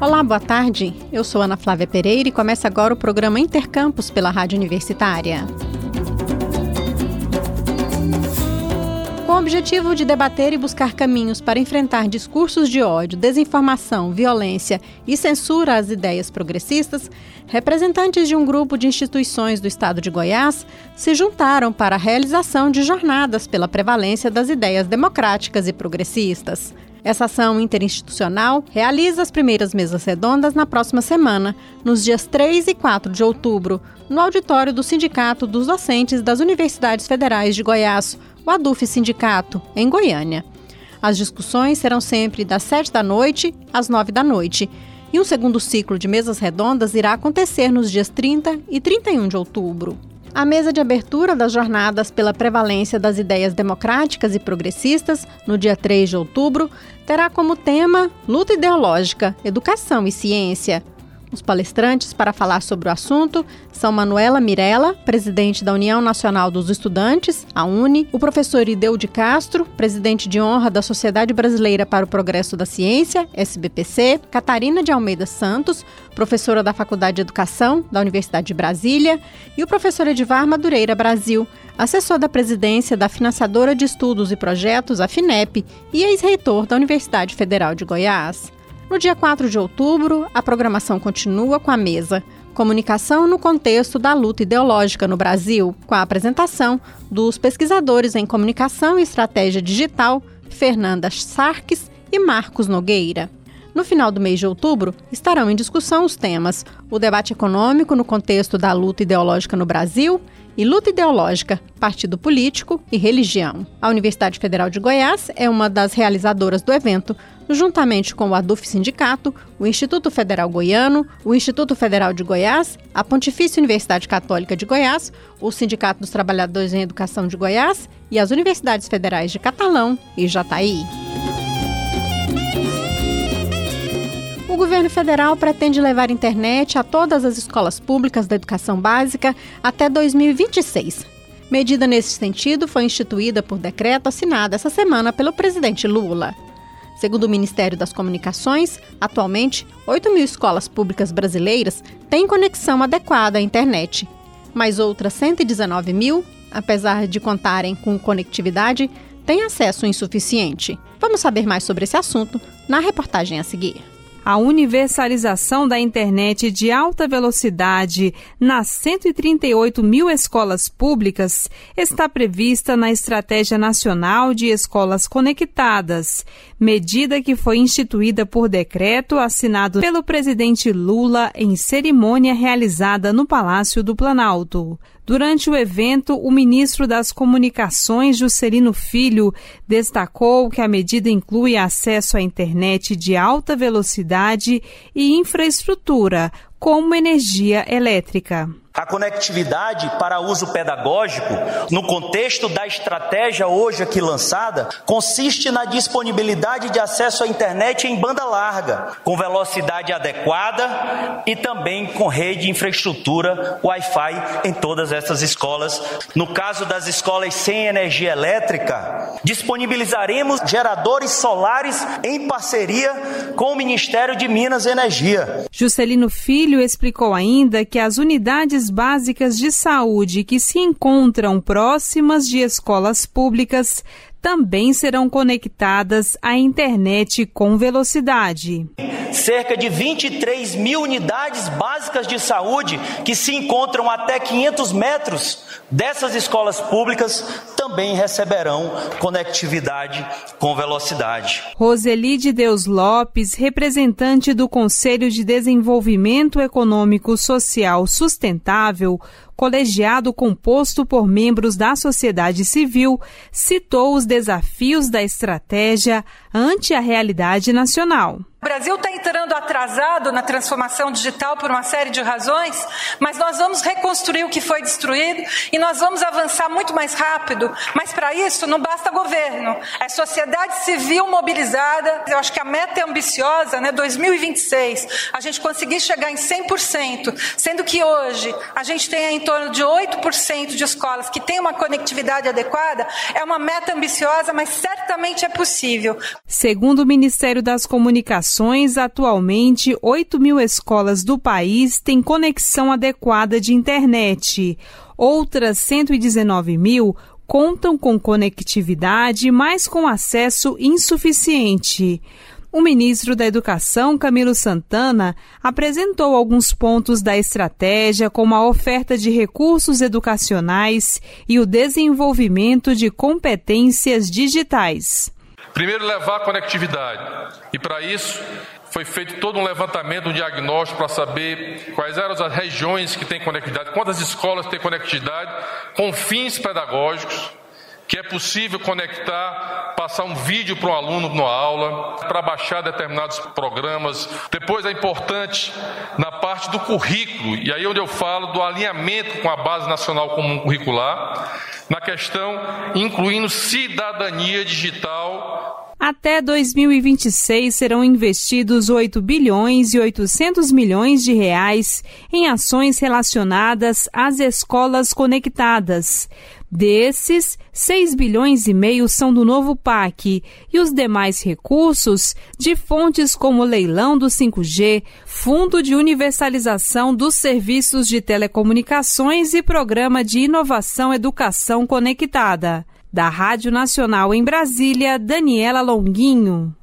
Olá, boa tarde. Eu sou Ana Flávia Pereira e começa agora o programa Intercampus pela Rádio Universitária. Com o objetivo de debater e buscar caminhos para enfrentar discursos de ódio, desinformação, violência e censura às ideias progressistas, representantes de um grupo de instituições do estado de Goiás se juntaram para a realização de jornadas pela prevalência das ideias democráticas e progressistas. Essa ação interinstitucional realiza as primeiras mesas redondas na próxima semana, nos dias 3 e 4 de outubro, no auditório do Sindicato dos Docentes das Universidades Federais de Goiás, o ADUF Sindicato, em Goiânia. As discussões serão sempre das 7 da noite às 9 da noite. E um segundo ciclo de mesas redondas irá acontecer nos dias 30 e 31 de outubro. A mesa de abertura das jornadas pela prevalência das ideias democráticas e progressistas, no dia 3 de outubro, terá como tema Luta Ideológica, Educação e Ciência. Os palestrantes para falar sobre o assunto são Manuela Mirella, presidente da União Nacional dos Estudantes, a UNE, o professor Ideu de Castro, presidente de honra da Sociedade Brasileira para o Progresso da Ciência, SBPC, Catarina de Almeida Santos, professora da Faculdade de Educação da Universidade de Brasília, e o professor Edivar Madureira Brasil, assessor da presidência da Financiadora de Estudos e Projetos, a FINEP, e ex-reitor da Universidade Federal de Goiás. No dia 4 de outubro, a programação continua com a mesa Comunicação no contexto da luta ideológica no Brasil, com a apresentação dos pesquisadores em comunicação e estratégia digital Fernanda Sarques e Marcos Nogueira. No final do mês de outubro, estarão em discussão os temas: o debate econômico no contexto da luta ideológica no Brasil e luta ideológica, partido político e religião. A Universidade Federal de Goiás é uma das realizadoras do evento, juntamente com o ADUF Sindicato, o Instituto Federal Goiano, o Instituto Federal de Goiás, a Pontifícia Universidade Católica de Goiás, o Sindicato dos Trabalhadores em Educação de Goiás e as Universidades Federais de Catalão e Jataí. governo federal pretende levar internet a todas as escolas públicas da educação básica até 2026. Medida nesse sentido foi instituída por decreto assinado essa semana pelo presidente Lula. Segundo o Ministério das Comunicações, atualmente, 8 mil escolas públicas brasileiras têm conexão adequada à internet, mas outras 119 mil, apesar de contarem com conectividade, têm acesso insuficiente. Vamos saber mais sobre esse assunto na reportagem a seguir a universalização da internet de alta velocidade nas 138 mil escolas públicas está prevista na Estratégia Nacional de Escolas Conectadas, medida que foi instituída por decreto assinado pelo presidente Lula em cerimônia realizada no Palácio do Planalto. Durante o evento, o ministro das Comunicações, Juscelino Filho, destacou que a medida inclui acesso à internet de alta velocidade e infraestrutura, como energia elétrica. A conectividade para uso pedagógico, no contexto da estratégia hoje aqui lançada, consiste na disponibilidade de acesso à internet em banda larga, com velocidade adequada e também com rede de infraestrutura Wi-Fi em todas essas escolas. No caso das escolas sem energia elétrica, disponibilizaremos geradores solares em parceria com o Ministério de Minas e Energia. Juscelino Filho explicou ainda que as unidades básicas de saúde que se encontram próximas de escolas públicas também serão conectadas à internet com velocidade. Cerca de 23 mil unidades básicas de saúde que se encontram até 500 metros dessas escolas públicas também receberão conectividade com velocidade. Roseli de Deus Lopes, representante do Conselho de Desenvolvimento Econômico Social Sustentável, colegiado composto por membros da sociedade civil, citou os desafios da estratégia ante a realidade nacional. O Brasil está entrando atrasado na transformação digital por uma série de razões, mas nós vamos reconstruir o que foi destruído e nós vamos avançar muito mais rápido. Mas para isso não basta governo, é sociedade civil mobilizada. Eu acho que a meta é ambiciosa, né? 2026, a gente conseguir chegar em 100%, sendo que hoje a gente tem em torno de 8% de escolas que têm uma conectividade adequada. É uma meta ambiciosa, mas certamente é possível. Segundo o Ministério das Comunicações, atualmente Atualmente, 8 mil escolas do país têm conexão adequada de internet. Outras 119 mil contam com conectividade, mas com acesso insuficiente. O ministro da Educação, Camilo Santana, apresentou alguns pontos da estratégia, como a oferta de recursos educacionais e o desenvolvimento de competências digitais. Primeiro, levar a conectividade. E para isso, foi feito todo um levantamento, um diagnóstico para saber quais eram as regiões que têm conectividade, quantas escolas têm conectividade, com fins pedagógicos, que é possível conectar, passar um vídeo para um aluno na aula, para baixar determinados programas. Depois é importante na parte do currículo, e aí onde eu falo do alinhamento com a Base Nacional Comum Curricular, na questão incluindo cidadania digital até 2026 serão investidos 8 bilhões e 800 milhões de reais em ações relacionadas às escolas conectadas. Desses, 6 bilhões e meio são do novo PAC e os demais recursos de fontes como leilão do 5G, Fundo de Universalização dos Serviços de Telecomunicações e Programa de Inovação Educação Conectada. Da Rádio Nacional em Brasília, Daniela Longuinho.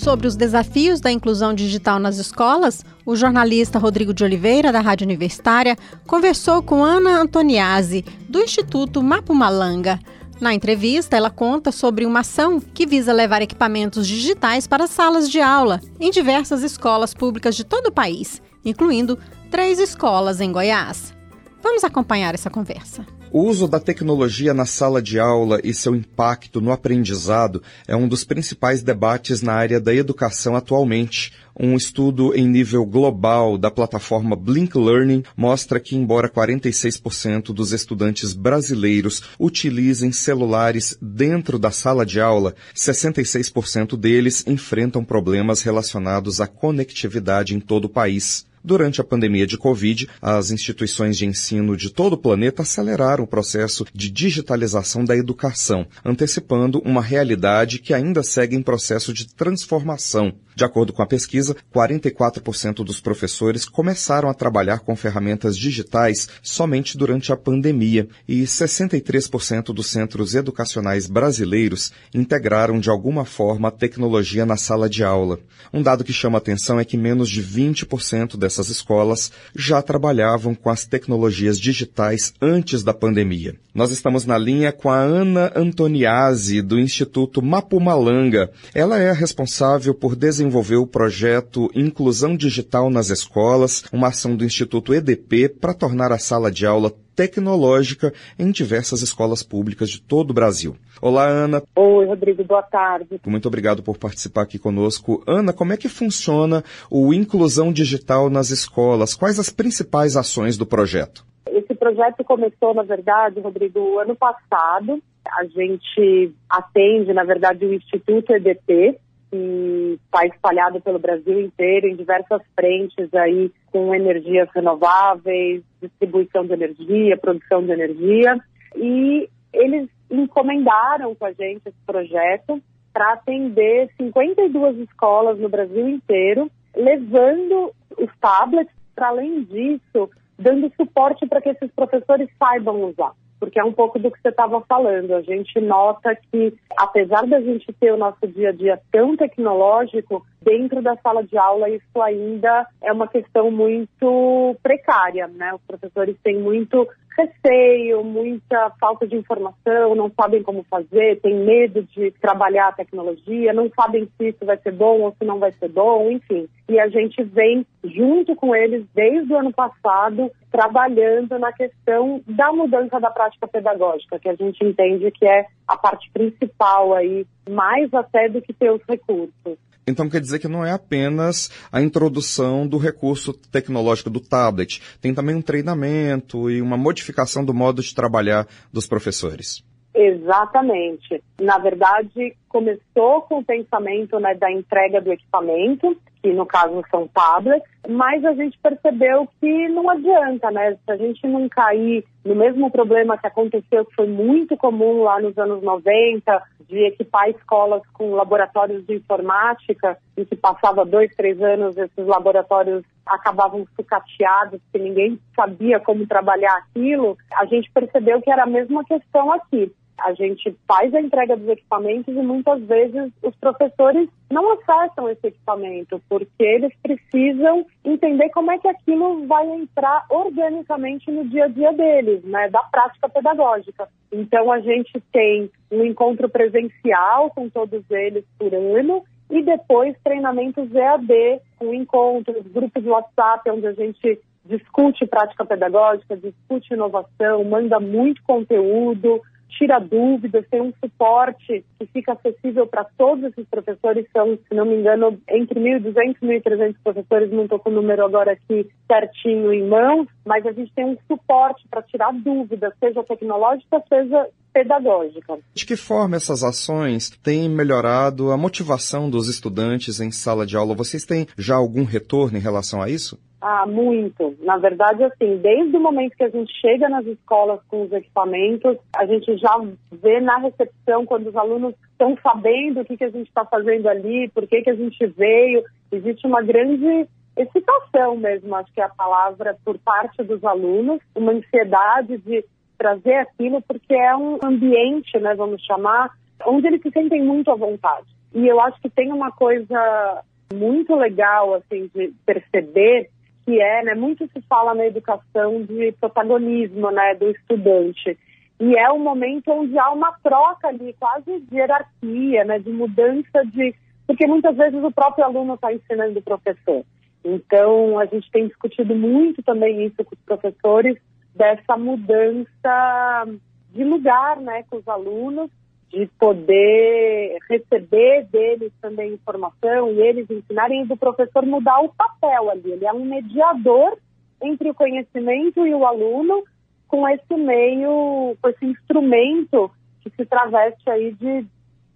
Sobre os desafios da inclusão digital nas escolas, o jornalista Rodrigo de Oliveira, da Rádio Universitária, conversou com Ana Antoniazzi, do Instituto Mapumalanga. Na entrevista, ela conta sobre uma ação que visa levar equipamentos digitais para salas de aula em diversas escolas públicas de todo o país, incluindo três escolas em Goiás. Vamos acompanhar essa conversa. O uso da tecnologia na sala de aula e seu impacto no aprendizado é um dos principais debates na área da educação atualmente. Um estudo em nível global da plataforma Blink Learning mostra que, embora 46% dos estudantes brasileiros utilizem celulares dentro da sala de aula, 66% deles enfrentam problemas relacionados à conectividade em todo o país. Durante a pandemia de Covid, as instituições de ensino de todo o planeta aceleraram o processo de digitalização da educação, antecipando uma realidade que ainda segue em processo de transformação. De acordo com a pesquisa, 44% dos professores começaram a trabalhar com ferramentas digitais somente durante a pandemia e 63% dos centros educacionais brasileiros integraram de alguma forma a tecnologia na sala de aula. Um dado que chama atenção é que menos de 20% dessas escolas já trabalhavam com as tecnologias digitais antes da pandemia. Nós estamos na linha com a Ana Antoniazzi, do Instituto Mapumalanga. Ela é a responsável por desenvolver o projeto Inclusão Digital nas Escolas, uma ação do Instituto EDP para tornar a sala de aula tecnológica em diversas escolas públicas de todo o Brasil. Olá, Ana. Oi, Rodrigo, boa tarde. Muito obrigado por participar aqui conosco. Ana, como é que funciona o Inclusão Digital nas escolas? Quais as principais ações do projeto? Esse projeto começou, na verdade, Rodrigo, ano passado. A gente atende, na verdade, o Instituto EDP, que está espalhado pelo Brasil inteiro em diversas frentes aí com energias renováveis, distribuição de energia, produção de energia e eles encomendaram com a gente esse projeto para atender 52 escolas no Brasil inteiro, levando os tablets, para além disso, dando suporte para que esses professores saibam usar. Porque é um pouco do que você estava falando. A gente nota que, apesar da gente ter o nosso dia a dia tão tecnológico, dentro da sala de aula isso ainda é uma questão muito precária, né? Os professores têm muito receio, muita falta de informação, não sabem como fazer, têm medo de trabalhar a tecnologia, não sabem se isso vai ser bom ou se não vai ser bom, enfim. E a gente vem junto com eles desde o ano passado trabalhando na questão da mudança da prática pedagógica, que a gente entende que é a parte principal aí, mais até do que ter os recursos. Então quer dizer que não é apenas a introdução do recurso tecnológico do tablet, tem também um treinamento e uma modificação do modo de trabalhar dos professores. Exatamente. Na verdade, começou com o pensamento né, da entrega do equipamento, que no caso são tablets, mas a gente percebeu que não adianta, né? Se a gente não cair no mesmo problema que aconteceu, que foi muito comum lá nos anos 90, de equipar escolas com laboratórios de informática, e que passava dois, três anos, esses laboratórios acabavam sucateados, que ninguém sabia como trabalhar aquilo, a gente percebeu que era a mesma questão aqui a gente faz a entrega dos equipamentos e muitas vezes os professores não acessam esse equipamento, porque eles precisam entender como é que aquilo vai entrar organicamente no dia a dia deles, né, da prática pedagógica. Então a gente tem um encontro presencial com todos eles por ano e depois treinamentos EAD, com encontros, grupos de WhatsApp, onde a gente discute prática pedagógica, discute inovação, manda muito conteúdo, tira dúvidas, tem um suporte que fica acessível para todos esses professores, são, se não me engano, entre 1.200 e 1.300 professores, não estou com o número agora aqui certinho em mãos, mas a gente tem um suporte para tirar dúvidas, seja tecnológica, seja pedagógica. De que forma essas ações têm melhorado a motivação dos estudantes em sala de aula? Vocês têm já algum retorno em relação a isso? Ah, muito. Na verdade, assim, desde o momento que a gente chega nas escolas com os equipamentos, a gente já vê na recepção, quando os alunos estão sabendo o que, que a gente está fazendo ali, por que, que a gente veio, existe uma grande excitação mesmo, acho que é a palavra, por parte dos alunos, uma ansiedade de trazer aquilo, porque é um ambiente, né, vamos chamar, onde eles se sentem muito à vontade. E eu acho que tem uma coisa muito legal, assim, de perceber que é, né, muito se fala na educação de protagonismo, né, do estudante. E é um momento onde há uma troca ali, quase de hierarquia, né, de mudança de... Porque muitas vezes o próprio aluno está ensinando o professor. Então, a gente tem discutido muito também isso com os professores, dessa mudança de lugar, né, com os alunos, de poder receber deles também informação e eles ensinarem e do professor mudar o papel ali. Ele é um mediador entre o conhecimento e o aluno com esse meio, com esse instrumento que se traveste aí de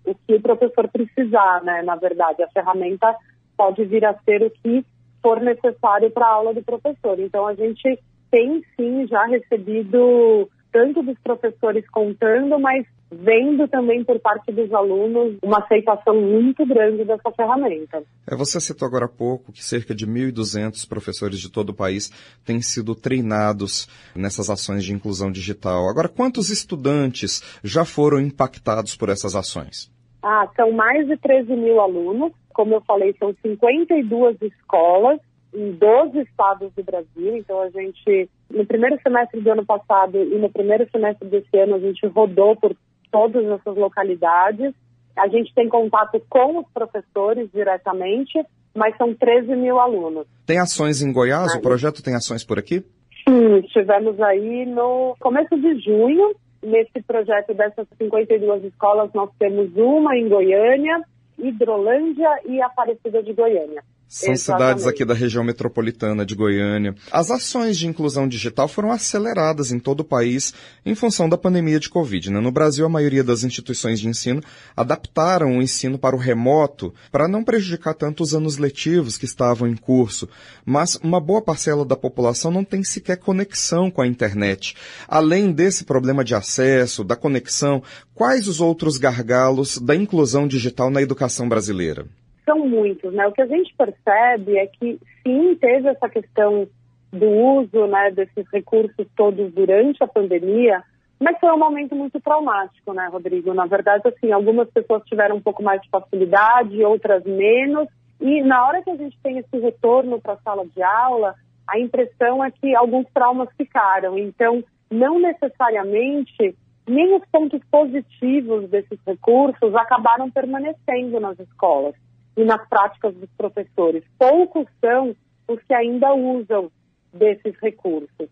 o que o professor precisar, né? Na verdade, a ferramenta pode vir a ser o que for necessário para a aula do professor. Então, a gente tem sim já recebido tanto dos professores contando, mas vendo também por parte dos alunos uma aceitação muito grande dessa ferramenta. É, você citou agora há pouco que cerca de 1.200 professores de todo o país têm sido treinados nessas ações de inclusão digital. Agora, quantos estudantes já foram impactados por essas ações? Ah, são mais de 13 mil alunos. Como eu falei, são 52 escolas em 12 estados do Brasil. Então, a gente, no primeiro semestre do ano passado e no primeiro semestre desse ano, a gente rodou por todas essas localidades. A gente tem contato com os professores diretamente, mas são 13 mil alunos. Tem ações em Goiás? O projeto tem ações por aqui? Sim, estivemos aí no começo de junho. Nesse projeto dessas 52 escolas, nós temos uma em Goiânia, Hidrolândia e Aparecida de Goiânia. São Exatamente. cidades aqui da região metropolitana de Goiânia. As ações de inclusão digital foram aceleradas em todo o país em função da pandemia de Covid. Né? No Brasil, a maioria das instituições de ensino adaptaram o ensino para o remoto para não prejudicar tanto os anos letivos que estavam em curso. Mas uma boa parcela da população não tem sequer conexão com a internet. Além desse problema de acesso, da conexão, quais os outros gargalos da inclusão digital na educação brasileira? São muitos, né? O que a gente percebe é que sim, teve essa questão do uso, né, desses recursos todos durante a pandemia, mas foi um momento muito traumático, né, Rodrigo? Na verdade, assim, algumas pessoas tiveram um pouco mais de facilidade, outras menos, e na hora que a gente tem esse retorno para a sala de aula, a impressão é que alguns traumas ficaram. Então, não necessariamente nem os pontos positivos desses recursos acabaram permanecendo nas escolas e nas práticas dos professores. Poucos são os que ainda usam desses recursos.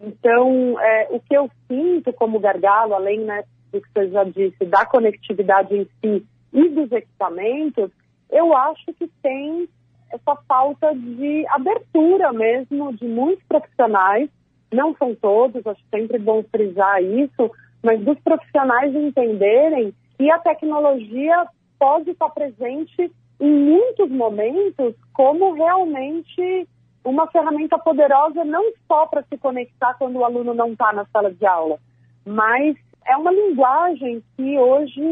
Então, é, o que eu sinto como gargalo, além né, do que você já disse, da conectividade em si e dos equipamentos, eu acho que tem essa falta de abertura mesmo de muitos profissionais, não são todos, acho sempre bom frisar isso, mas dos profissionais entenderem que a tecnologia pode estar presente em muitos momentos, como realmente uma ferramenta poderosa não só para se conectar quando o aluno não está na sala de aula, mas é uma linguagem que hoje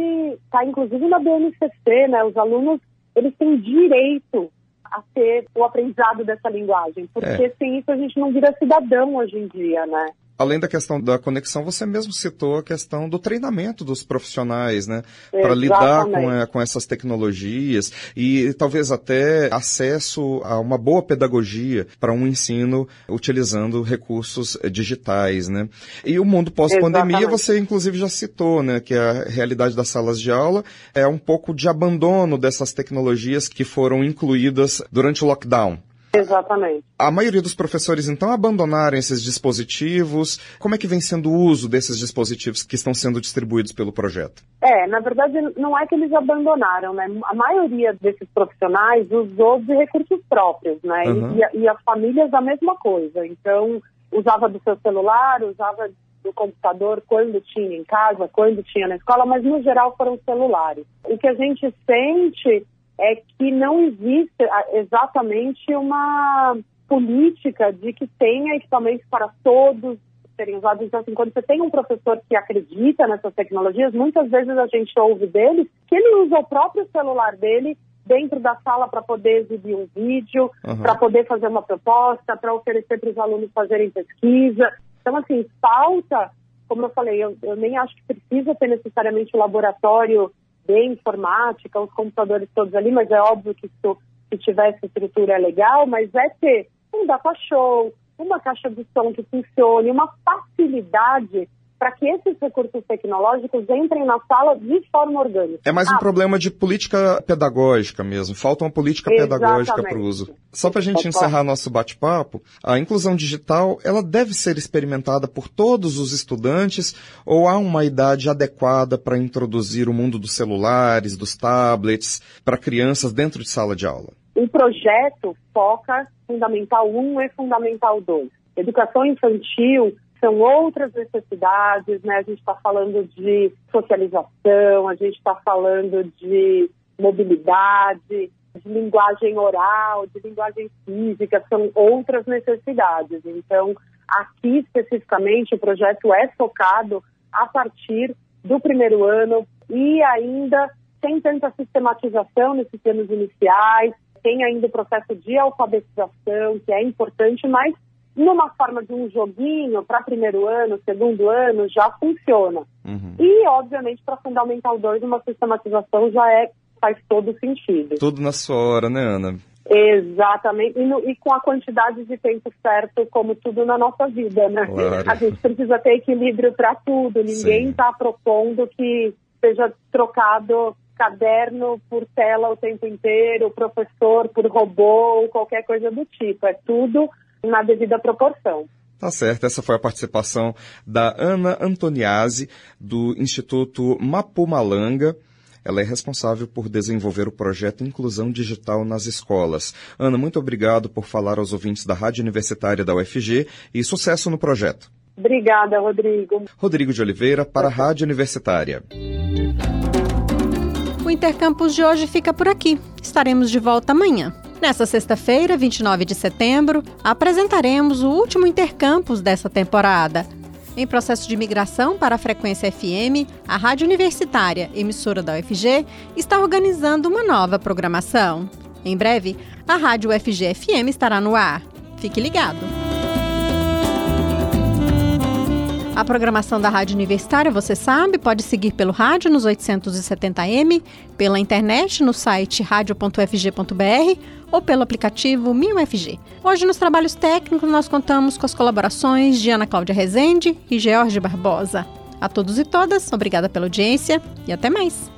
está inclusive na BNCC, né? Os alunos eles têm direito a ter o aprendizado dessa linguagem, porque é. sem isso a gente não vira cidadão hoje em dia, né? Além da questão da conexão, você mesmo citou a questão do treinamento dos profissionais, né? Para lidar com, é, com essas tecnologias e talvez até acesso a uma boa pedagogia para um ensino utilizando recursos digitais, né? E o mundo pós-pandemia, você inclusive já citou, né? Que a realidade das salas de aula é um pouco de abandono dessas tecnologias que foram incluídas durante o lockdown. Exatamente. A maioria dos professores, então, abandonaram esses dispositivos. Como é que vem sendo o uso desses dispositivos que estão sendo distribuídos pelo projeto? É, na verdade, não é que eles abandonaram, né? A maioria desses profissionais usou de recursos próprios, né? Uhum. E, e as famílias a mesma coisa. Então, usava do seu celular, usava do computador quando tinha em casa, quando tinha na escola, mas no geral foram celulares. O que a gente sente é que não existe ah, exatamente uma política de que tenha equipamentos para todos serem usados. Então, assim, quando você tem um professor que acredita nessas tecnologias, muitas vezes a gente ouve dele que ele usa o próprio celular dele dentro da sala para poder exibir um vídeo, uhum. para poder fazer uma proposta, para oferecer para os alunos fazerem pesquisa. Então, assim, falta, como eu falei, eu, eu nem acho que precisa ter necessariamente um laboratório de informática, os computadores todos ali, mas é óbvio que isso, se tivesse estrutura é legal, mas é ter um data show, uma caixa de som que funcione, uma facilidade para que esses recursos tecnológicos entrem na sala de forma orgânica. É mais um ah, problema de política pedagógica mesmo. Falta uma política pedagógica para o uso. Só para a gente encerrar nosso bate-papo, a inclusão digital ela deve ser experimentada por todos os estudantes ou há uma idade adequada para introduzir o mundo dos celulares, dos tablets para crianças dentro de sala de aula? O projeto foca Fundamental 1 e Fundamental 2. Educação infantil são outras necessidades, né? A gente está falando de socialização, a gente está falando de mobilidade, de linguagem oral, de linguagem física, são outras necessidades. Então, aqui especificamente, o projeto é focado a partir do primeiro ano e ainda sem tanta sistematização nesses anos iniciais, tem ainda o processo de alfabetização, que é importante, mas numa forma de um joguinho para primeiro ano, segundo ano, já funciona. Uhum. E, obviamente, para Fundamental 2, uma sistematização já é, faz todo sentido. Tudo na sua hora, né, Ana? Exatamente, e, no, e, com a quantidade de tempo certo, como tudo na nossa vida, né? Claro. A gente precisa ter equilíbrio para tudo, ninguém está propondo que seja trocado caderno por tela o tempo inteiro, professor por robô qualquer coisa do tipo. É tudo na devida proporção. Tá certo, essa foi a participação da Ana Antoniazzi, do Instituto Mapumalanga. Ela é responsável por desenvolver o projeto Inclusão Digital nas Escolas. Ana, muito obrigado por falar aos ouvintes da Rádio Universitária da UFG e sucesso no projeto. Obrigada, Rodrigo. Rodrigo de Oliveira, para a Rádio Universitária. O Intercampus de hoje fica por aqui. Estaremos de volta amanhã. Nesta sexta-feira, 29 de setembro, apresentaremos o último Intercampus dessa temporada. Em processo de migração para a frequência FM, a Rádio Universitária, emissora da UFG, está organizando uma nova programação. Em breve, a Rádio UFG FM estará no ar. Fique ligado! A programação da Rádio Universitária, você sabe, pode seguir pelo rádio nos 870m, pela internet no site radio.fg.br ou pelo aplicativo MinUFG. Hoje, nos trabalhos técnicos, nós contamos com as colaborações de Ana Cláudia Rezende e George Barbosa. A todos e todas, obrigada pela audiência e até mais!